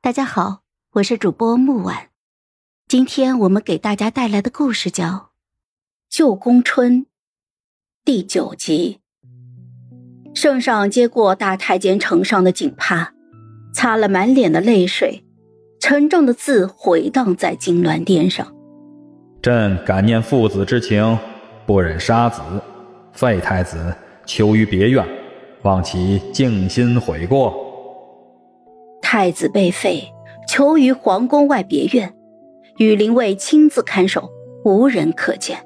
大家好，我是主播木婉，今天我们给大家带来的故事叫《旧宫春》第九集。圣上接过大太监呈上的锦帕，擦了满脸的泪水，沉重的字回荡在金銮殿上。朕感念父子之情，不忍杀子，废太子，求于别院，望其静心悔过。太子被废，囚于皇宫外别院，羽林卫亲自看守，无人可见。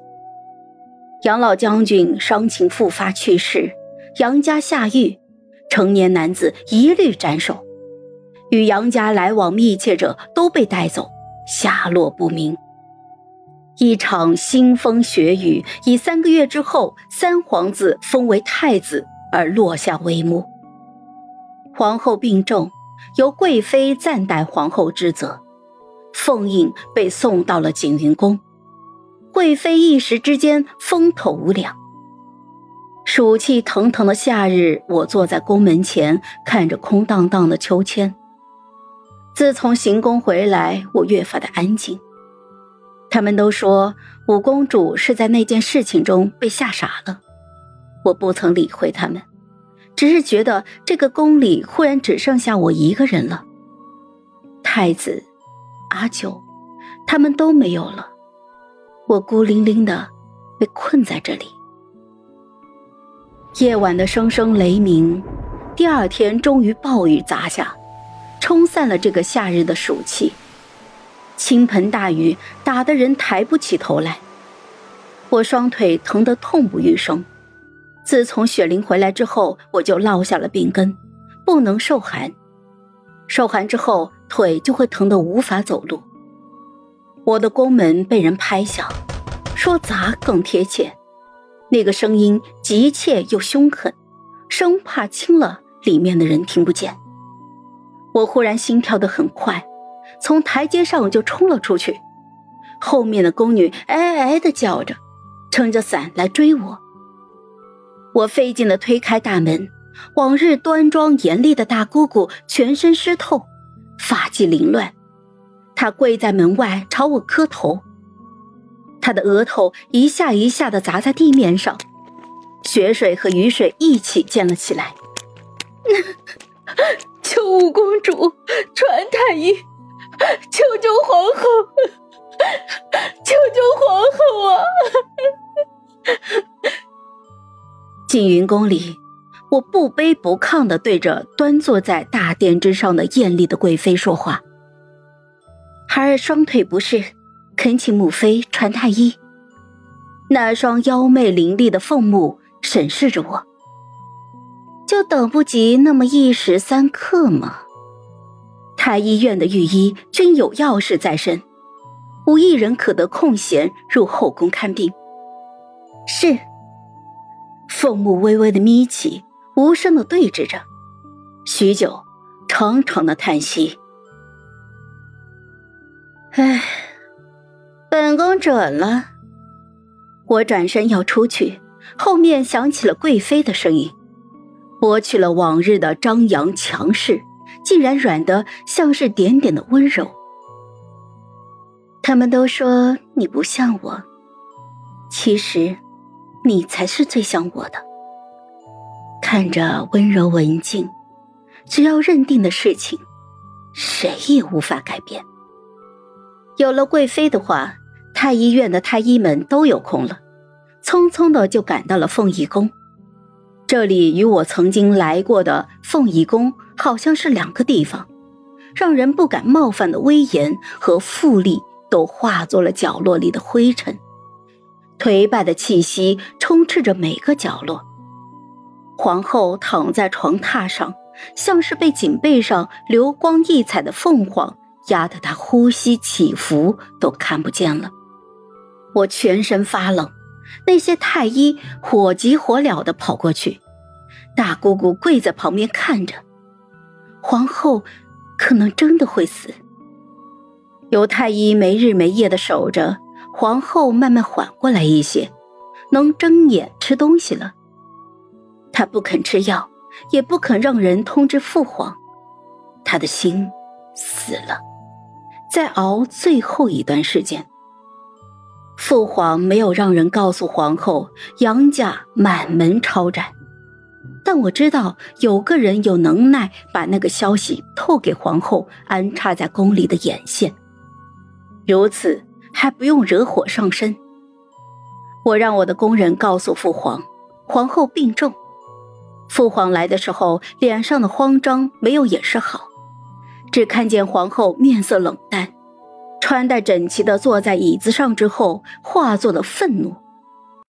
杨老将军伤情复发去世，杨家下狱，成年男子一律斩首，与杨家来往密切者都被带走，下落不明。一场腥风血雨，以三个月之后三皇子封为太子而落下帷幕。皇后病重。由贵妃暂代皇后之责，凤印被送到了景云宫。贵妃一时之间风头无两。暑气腾腾的夏日，我坐在宫门前，看着空荡荡的秋千。自从行宫回来，我越发的安静。他们都说五公主是在那件事情中被吓傻了，我不曾理会他们。只是觉得这个宫里忽然只剩下我一个人了。太子、阿九，他们都没有了，我孤零零的被困在这里。夜晚的声声雷鸣，第二天终于暴雨砸下，冲散了这个夏日的暑气。倾盆大雨打得人抬不起头来，我双腿疼得痛不欲生。自从雪玲回来之后，我就落下了病根，不能受寒。受寒之后，腿就会疼得无法走路。我的宫门被人拍响，说砸更贴切，那个声音急切又凶狠，生怕轻了里面的人听不见。我忽然心跳得很快，从台阶上就冲了出去，后面的宫女哎哎的叫着，撑着伞来追我。我费劲的推开大门，往日端庄严厉的大姑姑全身湿透，发髻凌乱，她跪在门外朝我磕头，她的额头一下一下的砸在地面上，血水和雨水一起溅了起来。求五公主传太医，求救皇后，静云宫里，我不卑不亢的对着端坐在大殿之上的艳丽的贵妃说话。孩儿双腿不适，恳请母妃传太医。那双妖媚凌厉的凤目审视着我，就等不及那么一时三刻吗？太医院的御医均有要事在身，无一人可得空闲入后宫看病。是。凤目微微的眯起，无声的对峙着，许久，长长的叹息。唉，本宫准了。我转身要出去，后面响起了贵妃的声音，剥去了往日的张扬强势，竟然软得像是点点的温柔。他们都说你不像我，其实。你才是最像我的，看着温柔文静，只要认定的事情，谁也无法改变。有了贵妃的话，太医院的太医们都有空了，匆匆的就赶到了凤仪宫。这里与我曾经来过的凤仪宫好像是两个地方，让人不敢冒犯的威严和富丽都化作了角落里的灰尘。颓败的气息充斥着每个角落。皇后躺在床榻上，像是被锦被上流光溢彩的凤凰压得她呼吸起伏都看不见了。我全身发冷，那些太医火急火燎地跑过去，大姑姑跪在旁边看着。皇后可能真的会死。有太医没日没夜地守着。皇后慢慢缓过来一些，能睁眼吃东西了。她不肯吃药，也不肯让人通知父皇。她的心死了，再熬最后一段时间。父皇没有让人告诉皇后，杨家满门抄斩。但我知道有个人有能耐把那个消息透给皇后，安插在宫里的眼线。如此还不用惹火上身。我让我的工人告诉父皇，皇后病重。父皇来的时候，脸上的慌张没有掩饰好，只看见皇后面色冷淡，穿戴整齐的坐在椅子上之后，化作了愤怒。